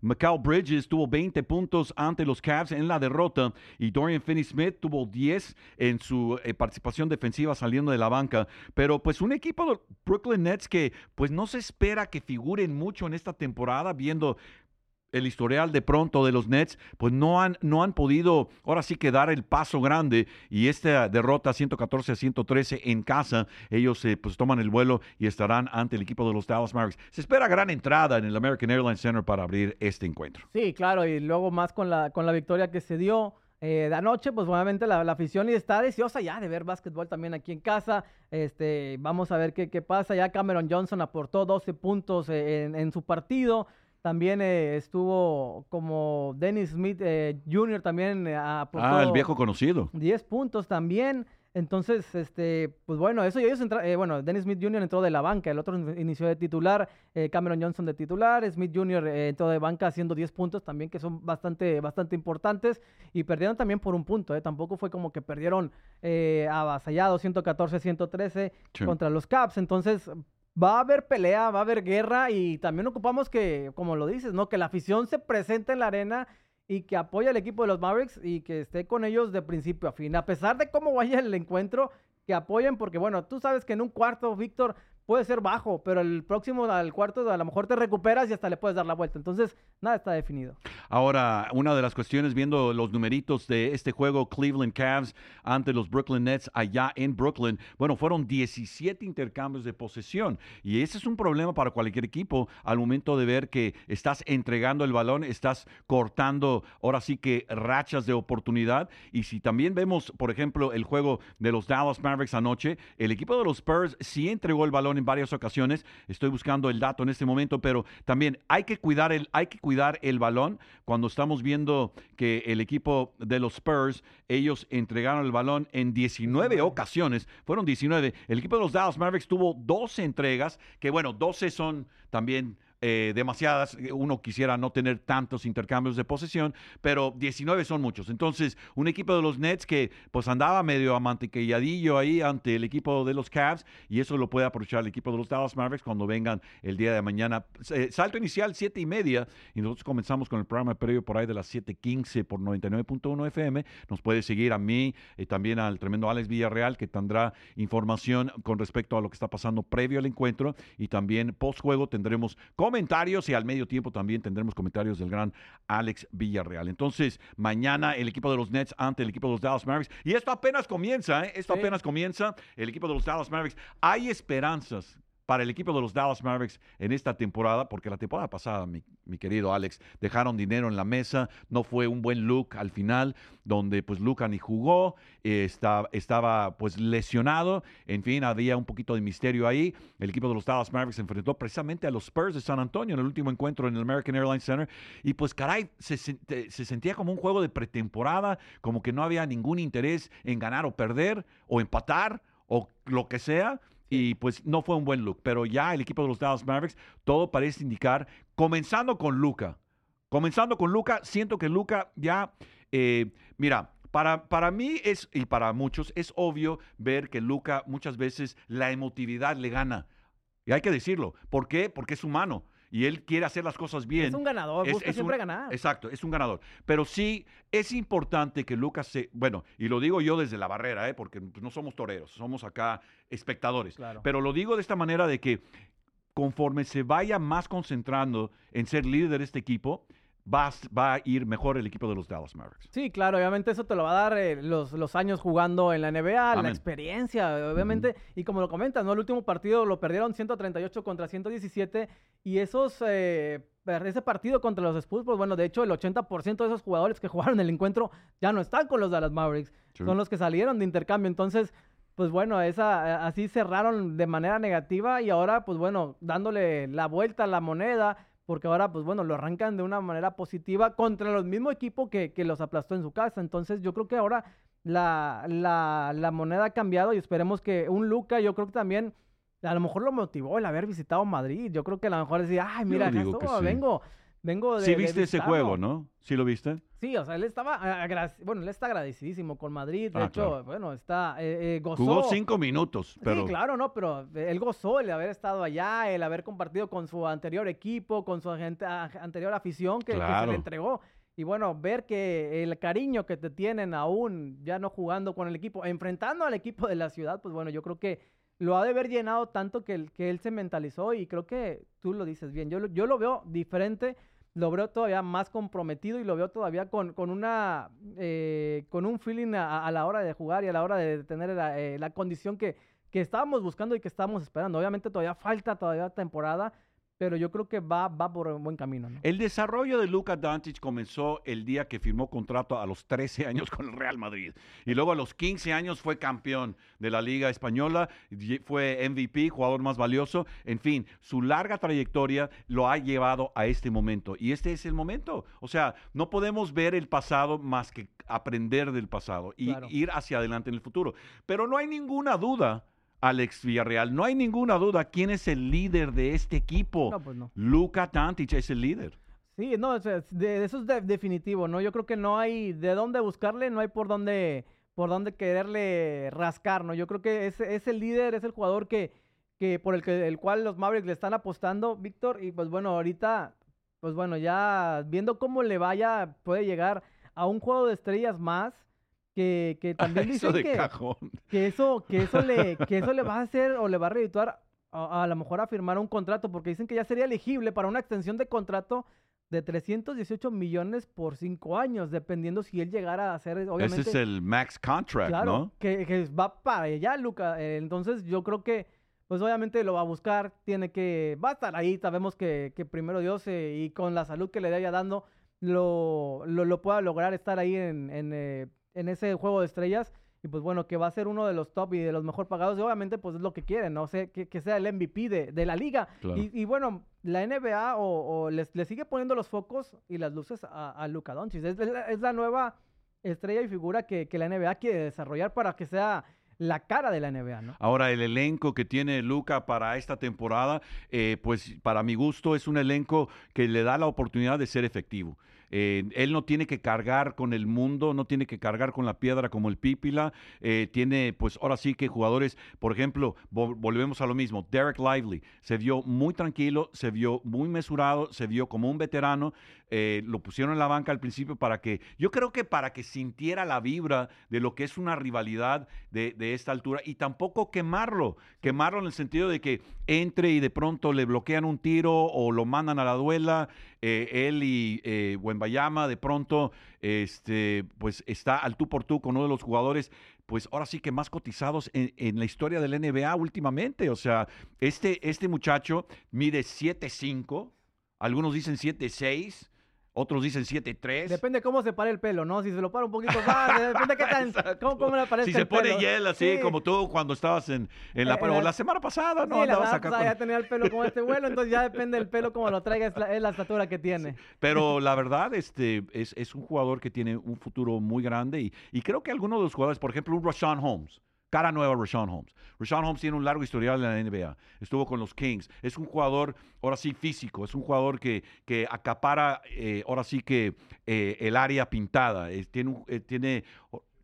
Mikal Bridges tuvo 20 puntos ante los Cavs en la derrota y Dorian Finney-Smith tuvo 10 en su participación defensiva saliendo de la banca. Pero pues un equipo de Brooklyn Nets que pues no se espera que figuren mucho en esta temporada, viendo el historial de pronto de los Nets, pues no han, no han podido ahora sí que dar el paso grande y esta derrota 114 a 113 en casa, ellos eh, pues toman el vuelo y estarán ante el equipo de los Dallas Mavericks. Se espera gran entrada en el American Airlines Center para abrir este encuentro. Sí, claro, y luego más con la, con la victoria que se dio. Eh, de anoche, pues obviamente la, afición está deseosa ya de ver básquetbol también aquí en casa. Este, vamos a ver qué, qué pasa. Ya Cameron Johnson aportó 12 puntos eh, en, su partido. También eh, estuvo como Dennis Smith Jr. también aportó. Ah, el viejo conocido. 10 puntos también. Entonces, este, pues bueno, eso ellos eh, bueno, Dennis Smith Jr. entró de la banca, el otro inició de titular, eh, Cameron Johnson de titular, Smith Jr. Eh, entró de banca haciendo 10 puntos también, que son bastante, bastante importantes, y perdieron también por un punto, tampoco fue como que perdieron avasallados 114-113 contra los Caps, entonces va a haber pelea, va a haber guerra, y también ocupamos que, como lo dices, ¿no? Que la afición se presente en la arena y que apoye al equipo de los Mavericks y que esté con ellos de principio a fin. A pesar de cómo vaya el encuentro, que apoyen, porque bueno, tú sabes que en un cuarto, Víctor, puede ser bajo, pero el próximo al cuarto a lo mejor te recuperas y hasta le puedes dar la vuelta. Entonces, nada está definido. Ahora, una de las cuestiones, viendo los numeritos de este juego Cleveland Cavs ante los Brooklyn Nets allá en Brooklyn, bueno, fueron 17 intercambios de posesión. Y ese es un problema para cualquier equipo al momento de ver que estás entregando el balón, estás cortando ahora sí que rachas de oportunidad. Y si también vemos, por ejemplo, el juego de los Dallas Mavericks anoche, el equipo de los Spurs sí entregó el balón en varias ocasiones. Estoy buscando el dato en este momento, pero también hay que cuidar el, hay que cuidar el balón cuando estamos viendo que el equipo de los Spurs, ellos entregaron el balón en 19 ocasiones. Fueron 19. El equipo de los Dallas Mavericks tuvo 12 entregas, que bueno, 12 son también eh, demasiadas. Uno quisiera no tener tantos intercambios de posesión, pero 19 son muchos. Entonces, un equipo de los Nets que pues andaba medio amantequilladillo ahí ante el equipo de los Cavs y eso lo puede aprovechar el equipo de los Dallas Mavericks cuando vengan el día de mañana. Eh, salto inicial 7 y media y nosotros comenzamos con el programa previo por ahí de las 7.15 por 99.1 FM. Nos puede seguir a mí y también al tremendo Alex Villarreal que tendrá información con respecto a lo que está pasando previo al encuentro y también post juego tendremos comentarios y al medio tiempo también tendremos comentarios del gran Alex Villarreal. Entonces, mañana el equipo de los Nets ante el equipo de los Dallas Mavericks. Y esto apenas comienza, ¿eh? Esto apenas comienza. El equipo de los Dallas Mavericks. Hay esperanzas para el equipo de los Dallas Mavericks en esta temporada, porque la temporada pasada, mi, querido Alex, dejaron dinero en la mesa, no fue un buen look al final, donde pues Luca ni jugó, eh, estaba pues lesionado, en fin, había un poquito de misterio ahí. El equipo de los Dallas Mavericks enfrentó precisamente a los Spurs de San Antonio en el último encuentro en el American Airlines Center, y pues caray, se, se sentía como un juego de pretemporada, como que no había ningún interés en ganar o perder, o empatar, o lo que sea y pues no fue un buen look. Pero ya el equipo de los Dallas Mavericks, todo parece indicar, comenzando con Luca. Comenzando con Luca, siento que Luca ya eh, mira, para, para mí es, y para muchos, es obvio ver que Luca muchas veces la emotividad le gana. Y hay que decirlo. ¿Por qué? Porque es humano y él quiere hacer las cosas bien. Es un ganador, busca siempre ganar. Exacto, es un ganador. Pero sí es importante que Lucas se, bueno, y lo digo yo desde la barrera, ¿eh? porque no somos toreros, somos acá espectadores. Pero lo digo de esta manera de que conforme se vaya más concentrando en ser líder de este equipo, va, va, a ir mejor el equipo de los Dallas Mavericks. Sí, claro, obviamente eso te lo va a dar eh, los, los, años jugando en la NBA, la experiencia, obviamente. Y como lo comentas, ¿no? El último partido lo perdieron 138 contra 117 y esos... Eh, ese partido contra los Spurs, pues bueno, de hecho el 80% de esos jugadores que [LAUGHS] jugaron el encuentro ya no están con los Dallas Mavericks, son los que salieron de intercambio, entonces pues bueno, esa, así cerraron de manera negativa y ahora, pues bueno, dándole la vuelta a la moneda, porque ahora, pues bueno, lo arrancan de una manera positiva contra los mismos equipos que, los aplastó en su casa. Entonces, yo creo que ahora la, la, moneda ha cambiado y esperemos que un Luca, yo creo que también a lo mejor lo motivó el haber visitado Madrid. Yo creo que a lo mejor decía, ay, mira, vengo, vengo de. Sí, viste ese juego, ¿no? ¿Sí lo viste? Sí, o sea, él estaba, bueno, él está agradecidísimo con Madrid. De ah, hecho, bueno, está, eh, eh, gozó. Jugó cinco minutos, pero... Sí, claro, ¿no? Pero él gozó el haber estado allá, el haber compartido con su anterior equipo, con su anterior afición que, se le entregó. Y bueno, ver que el cariño que te tienen aún, ya no jugando con el equipo, enfrentando al equipo de la ciudad, pues bueno, yo creo que lo ha de haber llenado tanto que, que él se mentalizó y creo que tú lo dices bien. Yo, yo lo veo diferente lo veo todavía más comprometido y lo veo todavía con, con una eh, con un feeling a, la hora de jugar y a la hora de tener la, eh, la condición que, que estábamos buscando y que estábamos esperando. Obviamente todavía falta todavía temporada, pero yo creo que va, va por un buen camino. El desarrollo de Luka Doncic comenzó el día que firmó contrato a los 13 años [LAUGHS] con el Real Madrid. Y luego a los 15 años fue campeón de la Liga Española, fue MVP, jugador más valioso. En fin, su larga trayectoria lo ha llevado a este momento. Y este es el momento. O sea, no podemos ver el pasado más que aprender del pasado y ir hacia adelante en el futuro. Pero no hay ninguna duda Alex Villarreal. No hay ninguna duda quién es el líder de este equipo. No, pues no. Luca Tantich es el líder. Sí, no, eso es definitivo, ¿no? Yo creo que no hay de dónde buscarle, no hay por dónde, por dónde quererle rascar, ¿no? Yo creo que es, es el líder, es el jugador que, que por el, que, el cual los Mavericks le están apostando, Víctor, y pues bueno, ahorita, pues bueno, ya viendo cómo le vaya, puede llegar a un juego de estrellas más que, también dicen que, que, eso, que, eso le, [LAUGHS] que eso le va a hacer o le va a redituar a, a, lo mejor a firmar un contrato, porque dicen que ya sería elegible para una extensión de contrato de 318 millones por cinco años, dependiendo si él llegara a hacer, obviamente... Ese es el max contract, ¿no? Que, que va para allá, Luca. Eh, entonces yo creo que, pues obviamente lo va a buscar, tiene que, va a estar ahí, sabemos que, que primero Dios eh, y con la salud que le vaya dando, lo, lo, lo, pueda lograr estar ahí en, en eh, en ese juego de estrellas. Y pues bueno, que va a ser uno de los top y de los mejor pagados. Y obviamente, pues es lo que quieren, ¿no? sé que, sea el MVP de, la liga. Y, bueno, la NBA o, les, sigue poniendo los focos y las luces a, a Luka Doncic. Es, la nueva estrella y figura que, que la NBA quiere desarrollar para que sea la cara de la NBA, ¿no? Ahora, el elenco que tiene Luca para esta temporada, eh, pues para mi gusto es un elenco que le da la oportunidad de ser efectivo. Eh, él no tiene que cargar con el mundo, no tiene que cargar con la piedra como el Pípila. Eh, tiene, pues ahora sí que jugadores, por ejemplo, volvemos a lo mismo. Derek Lively se vio muy tranquilo, se vio muy mesurado, se vio como un veterano. Eh, lo pusieron en la banca al principio para que, yo creo que para que sintiera la vibra de lo que es una rivalidad de, de esta altura y tampoco quemarlo, quemarlo en el sentido de que entre y de pronto le bloquean un tiro o lo mandan a la duela. él y eh, Bayama de pronto este, pues está al tú por tú con uno de los jugadores pues ahora sí que más cotizados en, la historia del NBA últimamente. O sea, este, este muchacho mide 7'5", algunos dicen 7'6", otros dicen 7-3. Depende cómo se pare el pelo, ¿no? Si se lo para un poquito más, depende qué [LAUGHS] tan, cómo, cómo le parece Si se pone hiel así, como tú cuando estabas en, en la... Eh, la semana pasada, ¿no? Sí, Andabas acá ya tenía el pelo como este vuelo, entonces ya depende del pelo como lo traiga, es la, es la estatura que tiene. Pero la verdad, este, es, es, un jugador que tiene un futuro muy grande y, y creo que algunos de los jugadores, por ejemplo, un Rashawn Holmes, cara nueva Rashawn Holmes. Rashawn Holmes tiene un largo historial en la NBA. Estuvo con los Kings. Es un jugador, ahora sí, físico. Es un jugador que, que acapara, eh, ahora sí que eh, el área pintada. Tiene, eh, tiene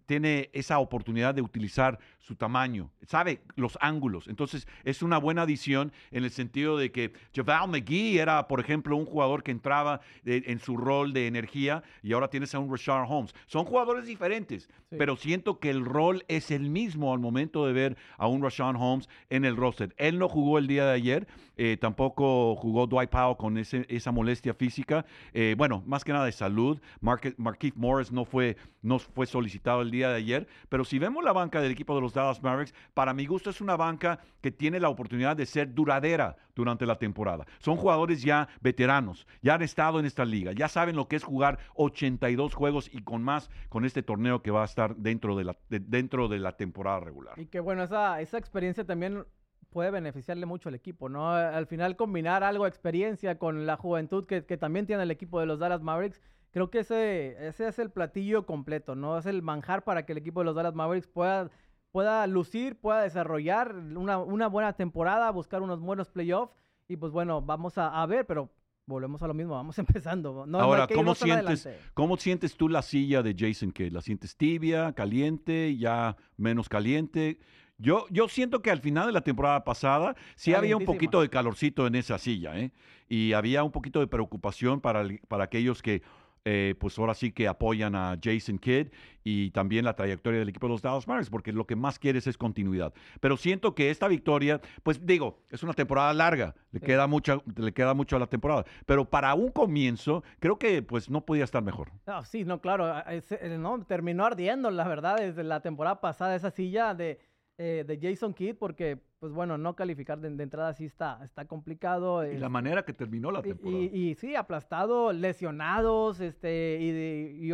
tiene esa oportunidad de utilizar su tamaño, sabe los ángulos. Entonces, es una buena adición en el sentido de que Javal McGee era, por ejemplo, un jugador que entraba de- en su rol de energía y ahora tienes a un Rashard Holmes. Son jugadores diferentes, Sí. pero siento que el rol es el mismo al momento de ver a un Rashard Holmes en el roster. Él no jugó el día de ayer, eh, tampoco jugó Dwight Powell con ese- esa molestia física. Eh, bueno, más que nada de salud. Markieff Morris no fue, no fue solicitado el día de ayer, pero si vemos la banca del equipo de los Dallas Mavericks, para mi gusto es una banca que tiene la oportunidad de ser duradera durante la temporada. Son jugadores ya veteranos, ya han estado en esta liga, ya saben lo que es jugar 82 juegos y con más con este torneo que va a estar dentro de la, de- dentro de la temporada regular. Y que bueno, esa, esa experiencia también puede beneficiarle mucho al equipo, ¿no? Al final combinar algo experiencia con la juventud que, que también tiene el equipo de los Dallas Mavericks, creo que ese, ese es el platillo completo, ¿no? Es el manjar para que el equipo de los Dallas Mavericks pueda, pueda lucir, pueda desarrollar una, una buena temporada, buscar unos buenos playoffs y pues bueno, vamos a, a ver, pero volvemos a lo mismo, vamos [LAUGHS] empezando. No, no Ahora, que ¿cómo sientes. ¿cómo sientes tú la silla de Jason Kidd? ¿La sientes tibia, caliente, ya menos caliente? Yo, yo siento que al final de la temporada pasada sí había un poquito de calorcito en esa silla, ¿eh? Y había un poquito de preocupación para, para aquellos que, eh, pues ahora sí que apoyan a Jason Kidd y también la trayectoria del equipo de los Dallas Mavericks, porque lo que más quieres es continuidad. Pero siento que esta victoria, pues digo, es una temporada larga, le, Sí. queda, mucha, le queda mucho a la temporada, pero para un comienzo, creo que pues no podía estar mejor. No, sí, no, claro, eh, no, terminó ardiendo, la verdad, desde la temporada pasada esa silla de, eh, de Jason Kidd, porque, pues bueno, no calificar de, de entrada sí está, está complicado. Y la manera que terminó la temporada. y- y sí, aplastado, lesionados, este, y,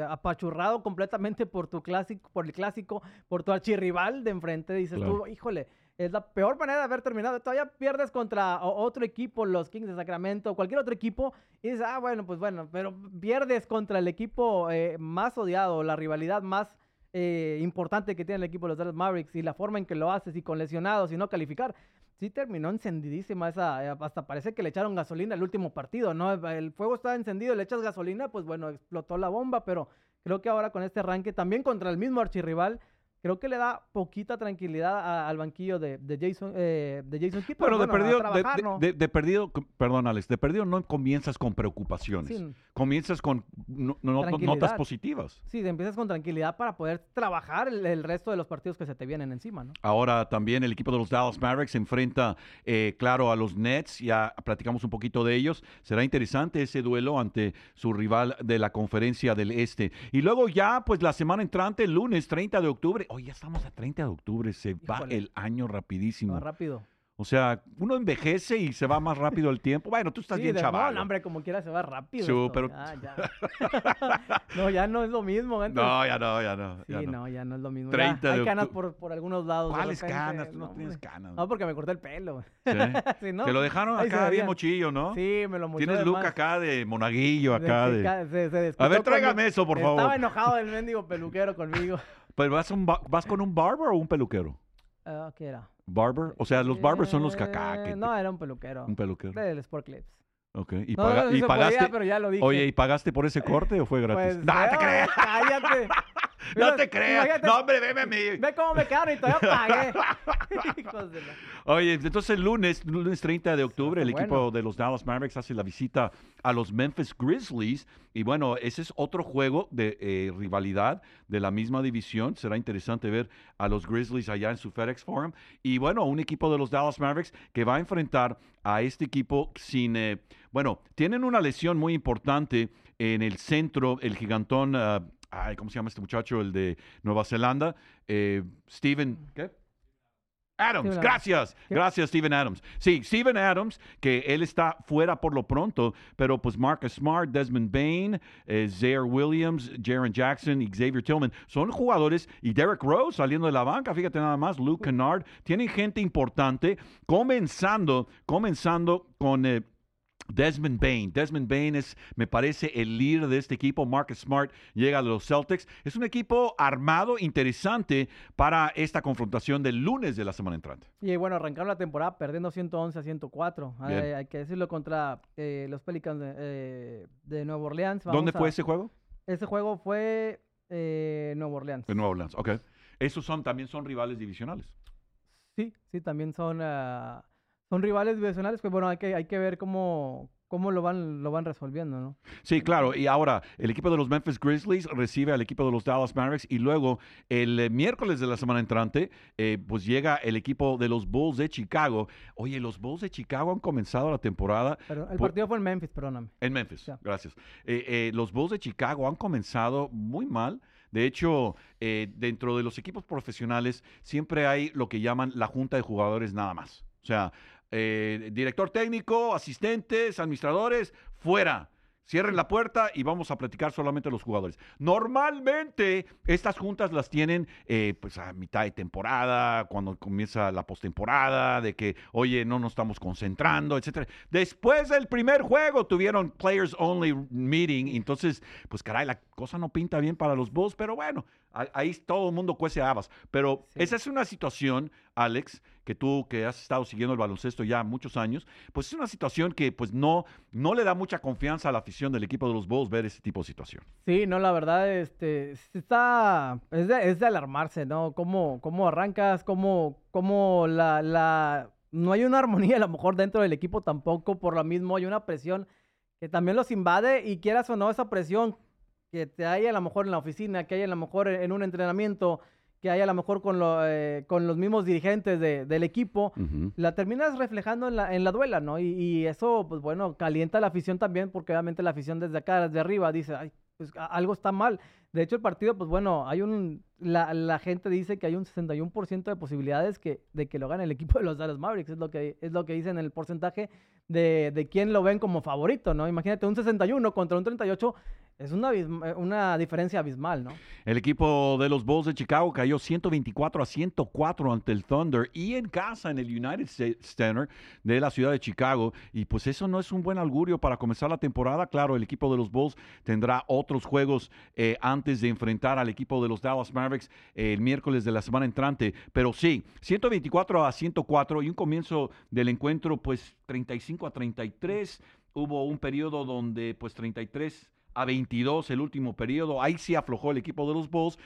apachurrado completamente por tu clásico, por el clásico, por tu archirrival de enfrente. Dices Claro. tú, híjole, es la peor manera de haber terminado. Todavía pierdes contra otro equipo, los Kings de Sacramento, cualquier otro equipo, y dices, ah, bueno, pues bueno, pero pierdes contra el equipo eh, más odiado, la rivalidad más eh, importante que tiene el equipo de los Dallas Mavericks y la forma en que lo haces y con lesionados y no calificar. Sí terminó encendidísima esa, eh, hasta parece que le echaron gasolina el último partido, ¿no? El fuego estaba encendido, le echas gasolina, pues bueno, explotó la bomba, pero creo que ahora con este arranque, también contra el mismo archirrival, creo que le da poquita tranquilidad a- al banquillo de, de Jason, eh, de Jason Kidd. Bueno, pero de bueno, a perdido, de, trabajar, de- ¿no? de- de perdido, perdón Alex, de perdido no comienzas con preocupaciones, Sí. comienzas con no- no- notas positivas. Sí, empiezas con tranquilidad para poder trabajar el, el resto de los partidos que se te vienen encima, ¿no? Ahora también el equipo de los Dallas Mavericks enfrenta, eh, claro, a los Nets. Ya platicamos un poquito de ellos. Será interesante ese duelo ante su rival de la conferencia del Este. Y luego ya, pues la semana entrante, el lunes 30 de octubre. Hoy ya estamos a 30 de octubre. Se va el año rapidísimo. Más rápido. O sea, uno envejece y se va más rápido el tiempo. Bueno, tú estás Sí, bien de- chaval. No, hombre, como quiera se va rápido. Sí, pero- ya, ya. [LAUGHS] no, ya no es lo mismo. antes- No, ya no, ya no. Sí, ya no. ya no es lo mismo. 30 Ya de hay canas por, por algunos lados. de ¿Cuáles canas? Tú no tienes canas. No, porque me corté el pelo. Sí. [LAUGHS] Sí, ¿no? Te lo dejaron acá bien mochillo, ¿no? Sí, me lo mochó Tienes de look acá de monaguillo, acá de... ca- se- se A ver, tráigame eso, por favor. Estaba enojado el mendigo peluquero conmigo. [LAUGHS] Pero vas, un con un barber o un peluquero? Ah, ¿Qué era? Barber, o sea, los barbers son los cacá. Eh, No, era un peluquero. Un peluquero. Del Sport Clips. Ok. ¿Y, No, paga- no, y se pagaste? podía, pero ya lo dije. Oye, ¿y pagaste por ese corte o fue gratis? Pues, no te creas. Cállate. [LAUGHS] [LAUGHS] No te creas. No, hombre, veme a mí. Ve cómo me quedaron y todavía pagué. [LAUGHS] Oye, entonces el lunes, lunes 30 de octubre, el Bueno. equipo de los Dallas Mavericks hace la visita a los Memphis Grizzlies. Y bueno, ese es otro juego de eh, rivalidad de la misma división. Será interesante ver a los Grizzlies allá en su FedEx Forum. Y bueno, un equipo de los Dallas Mavericks que va a enfrentar a este equipo sin... eh, bueno, tienen una lesión muy importante en el centro, el gigantón... ah, ay, ¿Cómo se llama este muchacho? El de Nueva Zelanda. Eh, Steven... ¿Qué? Adams, gracias, gracias Steven Adams. Sí, Steven Adams, que él está fuera por lo pronto, pero pues Marcus Smart, Desmond Bain, eh, Zaire Williams, Jaron Jackson y Xavier Tillman son jugadores, y Derek Rose saliendo de la banca, fíjate nada más, Luke Kennard, tienen gente importante, comenzando, comenzando con... eh, Desmond Bain. Desmond Bain es, me parece, el líder de este equipo. Marcus Smart llega a los Celtics. Es un equipo armado, interesante para esta confrontación del lunes de la semana entrante. Y bueno, arrancaron la temporada perdiendo 111 a 104. Hay, que decirlo contra eh, los Pelicans de, eh, de Nueva Orleans. ¿Dónde fue a- ese juego? Ese juego fue eh, Nueva Orleans. En Nueva Orleans. Ok. Esos son, también son rivales divisionales. Sí, sí, también son, ah, son rivales divisionales, pues bueno, hay que, hay que ver cómo, cómo lo van, lo van resolviendo, ¿no? Sí, claro. Y ahora, el equipo de los Memphis Grizzlies recibe al equipo de los Dallas Mavericks y luego el eh, miércoles de la semana entrante, eh, pues llega el equipo de los Bulls de Chicago. Oye, los Bulls de Chicago han comenzado la temporada Pero el partido fue en Memphis, perdóname. en Memphis. Gracias. Eh, eh, los Bulls de Chicago han comenzado muy mal. De hecho, dentro de los equipos profesionales siempre hay lo que llaman la junta de jugadores nada más. O sea, eh, director técnico, asistentes, administradores, fuera. Cierren la puerta y vamos a platicar solamente los jugadores. Normalmente estas juntas las tienen eh, pues a mitad de temporada, cuando comienza la postemporada, de que, oye, no nos estamos concentrando, etcétera. Después del primer juego tuvieron players only meeting, entonces, pues caray, la cosa no pinta bien para los Bulls, pero bueno, ahí todo el mundo cuece habas. Pero Sí. esa es una situación, Alex, que tú que has estado siguiendo el baloncesto ya muchos años, pues es una situación que pues no, no le da mucha confianza a la afición del equipo de los Bulls ver ese tipo de situación. Sí, no, la verdad, este, está, es de, es de alarmarse, ¿no? Cómo, cómo arrancas, cómo, cómo la, la, no hay una armonía a lo mejor dentro del equipo tampoco, por lo mismo hay una presión que también los invade y quieras o no esa presión que te hay a lo mejor en la oficina, que hay a lo mejor en un entrenamiento, que hay a lo mejor con, lo, eh, con los mismos dirigentes de- del equipo, la terminas reflejando en la, en la duela, ¿no? Y, y eso, pues bueno, calienta la afición también, porque obviamente la afición desde acá, desde arriba, dice, ay, pues algo está mal. De hecho, el partido, pues bueno, hay un, la, la gente dice que hay un 61% de posibilidades que, de que lo gane el equipo de los Dallas Mavericks, es lo que, es lo que dicen el porcentaje de, de quién lo ven como favorito, ¿no? Imagínate, un 61 contra un 38 es una, abism- una diferencia abismal, ¿no? El equipo de los Bulls de Chicago cayó 124 a 104 ante el Thunder y en casa en el United States Center de la ciudad de Chicago. Y pues eso no es un buen augurio para comenzar la temporada. Claro, el equipo de los Bulls tendrá otros juegos eh, antes de enfrentar al equipo de los Dallas Mavericks eh, el miércoles de la semana entrante. Pero sí, 124 a 104 y un comienzo del encuentro pues 35 a 33. Hubo un periodo donde pues 33 a 22 el último periodo. Ahí sí aflojó el equipo de los Bulls.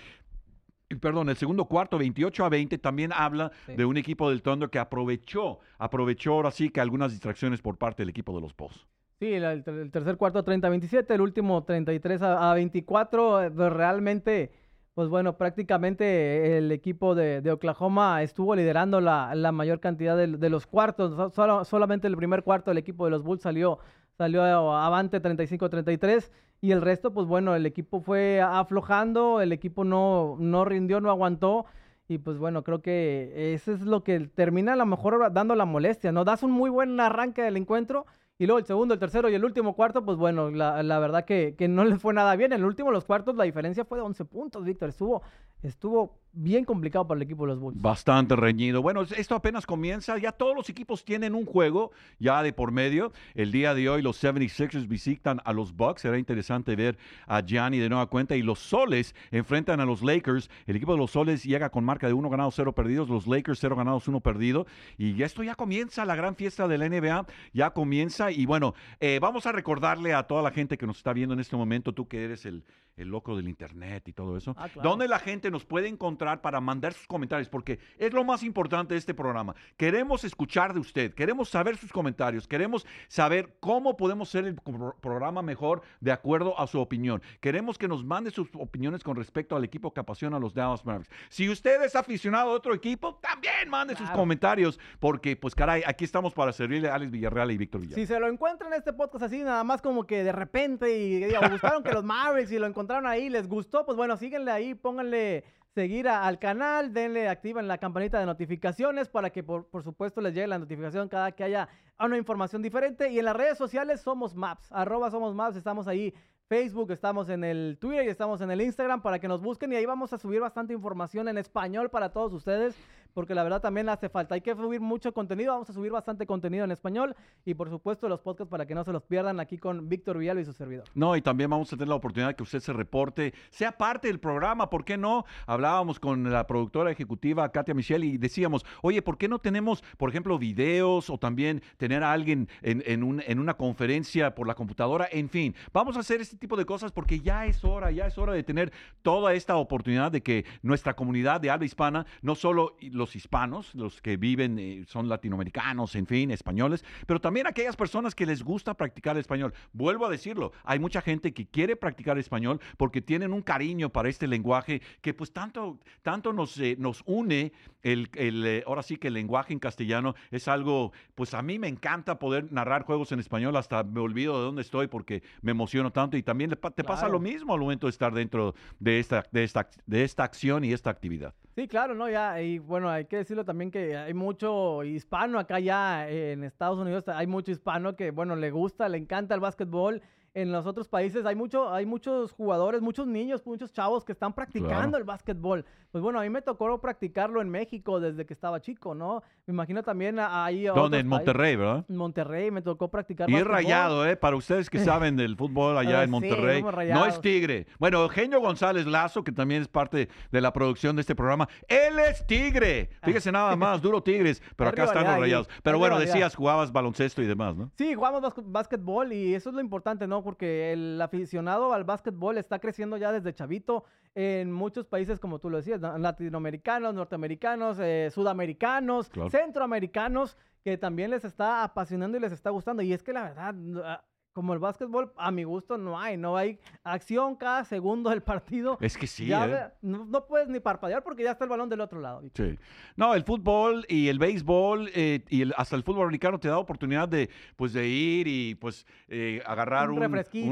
Perdón, el segundo cuarto, 28 a 20, también habla Sí. de un equipo del Thunder que aprovechó, aprovechó ahora sí que algunas distracciones por parte del equipo de los Bulls. Sí, el, ter- el tercer cuarto 30-27, el último 33 a, a 24. eh, pues realmente, pues bueno, prácticamente el equipo de, de Oklahoma estuvo liderando la, la mayor cantidad de, de los cuartos. Solo- solamente el primer cuarto el equipo de los Bulls salió, salió avante 35-33 y el resto, pues bueno, el equipo fue aflojando, el equipo no, no rindió, no aguantó. Y pues bueno, creo que eso es lo que termina a lo mejor dando la molestia, ¿no? Das un muy buen arranque del encuentro y luego el segundo, el tercero y el último cuarto, pues bueno, la, la verdad que, que no les fue nada bien. En el último, los cuartos, la diferencia fue de 11 puntos, Víctor. Estuvo, estuvo bien complicado para el equipo de los Bulls. Bastante reñido. Bueno, es- esto apenas comienza. Ya todos los equipos tienen un juego ya de por medio. El día de hoy los 76ers visitan a los Bucks. Será interesante ver a Gianni de nueva cuenta. Y los Soles enfrentan a los Lakers. El equipo de los Soles llega con marca de 1 ganado, 0 perdidos. Los Lakers 0 ganados, 1 perdido. Y esto ya comienza, la gran fiesta de la NBA. Ya comienza. Y bueno, eh, vamos a recordarle a toda la gente que nos está viendo en este momento, tú que eres el, el loco del internet y todo eso, Ah, claro. ¿dónde la gente nos puede encontrar para mandar sus comentarios? Porque es lo más importante de este programa. Queremos escuchar de usted, queremos saber sus comentarios, queremos saber cómo podemos hacer el pro- programa mejor de acuerdo a su opinión. Queremos que nos mande sus opiniones con respecto al equipo que apasiona a los Dallas Mavericks. Si usted es aficionado a otro equipo, también mande sus comentarios, porque pues caray, aquí estamos para servirle a Alex Villarreal y Víctor Villarreal. Si se lo encuentran en este podcast así, nada más como que de repente y digo, buscaron que los Mavericks y lo encontraron ahí, les gustó, pues bueno, síguenle ahí, pónganle seguir al canal, denle, activen la campanita de notificaciones para que por, por supuesto les llegue la notificación cada que haya una información diferente. Y en las redes sociales somos Maps, arroba somos Maps, estamos ahí. Facebook, estamos en el Twitter y estamos en el Instagram para que nos busquen y ahí vamos a subir bastante información en español para todos ustedes porque la verdad también hace falta. Hay que subir mucho contenido, vamos a subir bastante contenido en español y por supuesto los podcasts para que no se los pierdan aquí con Víctor Villalba y su servidor. No, y también vamos a tener la oportunidad de que usted se reporte, sea parte del programa, ¿por qué no? Hablábamos con la productora ejecutiva Katia Michelle y decíamos, oye, ¿por qué no tenemos, por ejemplo, videos o también tener a alguien en, en, un, en una conferencia por la computadora? En fin, vamos a hacer este tipo de cosas porque ya es hora, ya es hora de tener toda esta oportunidad de que nuestra comunidad de habla hispana, no solo los hispanos, los que viven, eh, son latinoamericanos, en fin, españoles, pero también aquellas personas que les gusta practicar el español. Vuelvo a decirlo, hay mucha gente que quiere practicar español porque tienen un cariño para este lenguaje que pues tanto, tanto nos, eh, nos une, el, el eh, ahora sí que el lenguaje en castellano es algo, pues a mí me encanta poder narrar juegos en español, hasta me olvido de dónde estoy porque me emociono tanto y también te pasa Claro. lo mismo al momento de estar dentro de esta, de esta, de esta acción y esta actividad. Sí, claro, ¿no? Ya, y bueno, hay que decirlo también que hay mucho hispano acá ya en Estados Unidos, hay mucho hispano que, bueno, le gusta, le encanta el básquetbol. En los otros países hay, mucho, hay muchos jugadores, muchos niños, muchos chavos que están practicando Claro. el básquetbol. Pues bueno, a mí me tocó practicarlo en México desde que estaba chico, ¿no? Me imagino también ahí... otros en países. Monterrey, ¿verdad? En Monterrey me tocó practicar Y es rayado, ¿eh? Para ustedes que saben del fútbol [LAUGHS] allá Ah, en Monterrey. no es tigre. Bueno, Eugenio González Lazo, que también es parte de la producción de este programa, él es tigre. Fíjese nada [LAUGHS] más, duro tigres, pero acá están los rayados. Pero bueno, decías, jugabas baloncesto y demás, ¿no? Sí, jugamos básquet- básquetbol y eso es lo importante, ¿no? Porque el aficionado al básquetbol está creciendo ya desde chavito en muchos países, como tú lo decías, ¿no? latinoamericanos, norteamericanos, eh, sudamericanos, Claro. centroamericanos, que también les está apasionando y les está gustando. Y es que la verdad, ah, como el básquetbol, a mi gusto no hay, no hay acción cada segundo del partido. Es que sí, Ya ¿eh? no, no puedes ni parpadear porque ya está el balón del otro lado. Sí. No, el fútbol y el béisbol eh, y el- hasta el fútbol americano te da oportunidad de, pues, de ir y pues eh, agarrar Un un,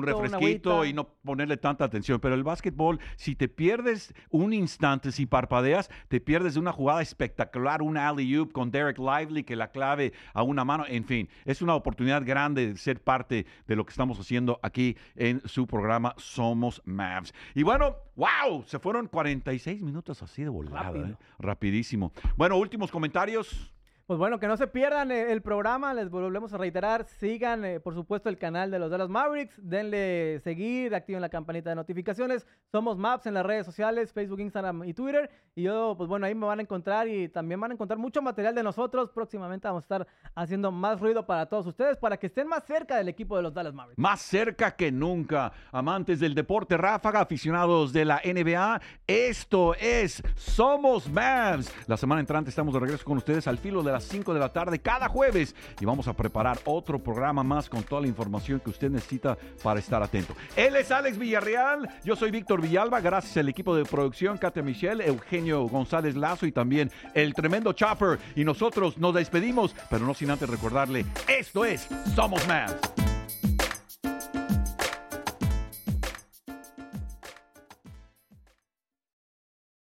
refresquito, un y no ponerle tanta atención. Pero el básquetbol, si te pierdes un instante, si parpadeas, te pierdes de una jugada espectacular, un alley-oop con Derek Lively que la clave a una mano. En fin, es una oportunidad grande de ser parte de lo que estamos haciendo aquí en su programa Somos Mavs. Y bueno, wow, se fueron 46 minutos así de volada. Rápido. ¿eh? Rapidísimo. Bueno, últimos comentarios. Pues bueno, que no se pierdan eh, el programa, les volvemos a reiterar, sigan eh, por supuesto el canal de los Dallas Mavericks, denle seguir, activen la campanita de notificaciones, somos Maps en las redes sociales, Facebook, Instagram y Twitter, y yo pues bueno, ahí me van a encontrar y también van a encontrar mucho material de nosotros, próximamente vamos a estar haciendo más ruido para todos ustedes, para que estén más cerca del equipo de los Dallas Mavericks. Más cerca que nunca. Amantes del deporte ráfaga, aficionados de la NBA, esto es Somos Mavs. La semana entrante estamos de regreso con ustedes al filo de las 5 de la tarde cada jueves y vamos a preparar otro programa más con toda la información que usted necesita para estar atento. Él es Alex Villarreal, yo soy Víctor Villalba, gracias al equipo de producción, Katia Michelle, Eugenio González Lazo y también el tremendo Chopper. Y nosotros nos despedimos, pero no sin antes recordarle, esto es Somos Mavs.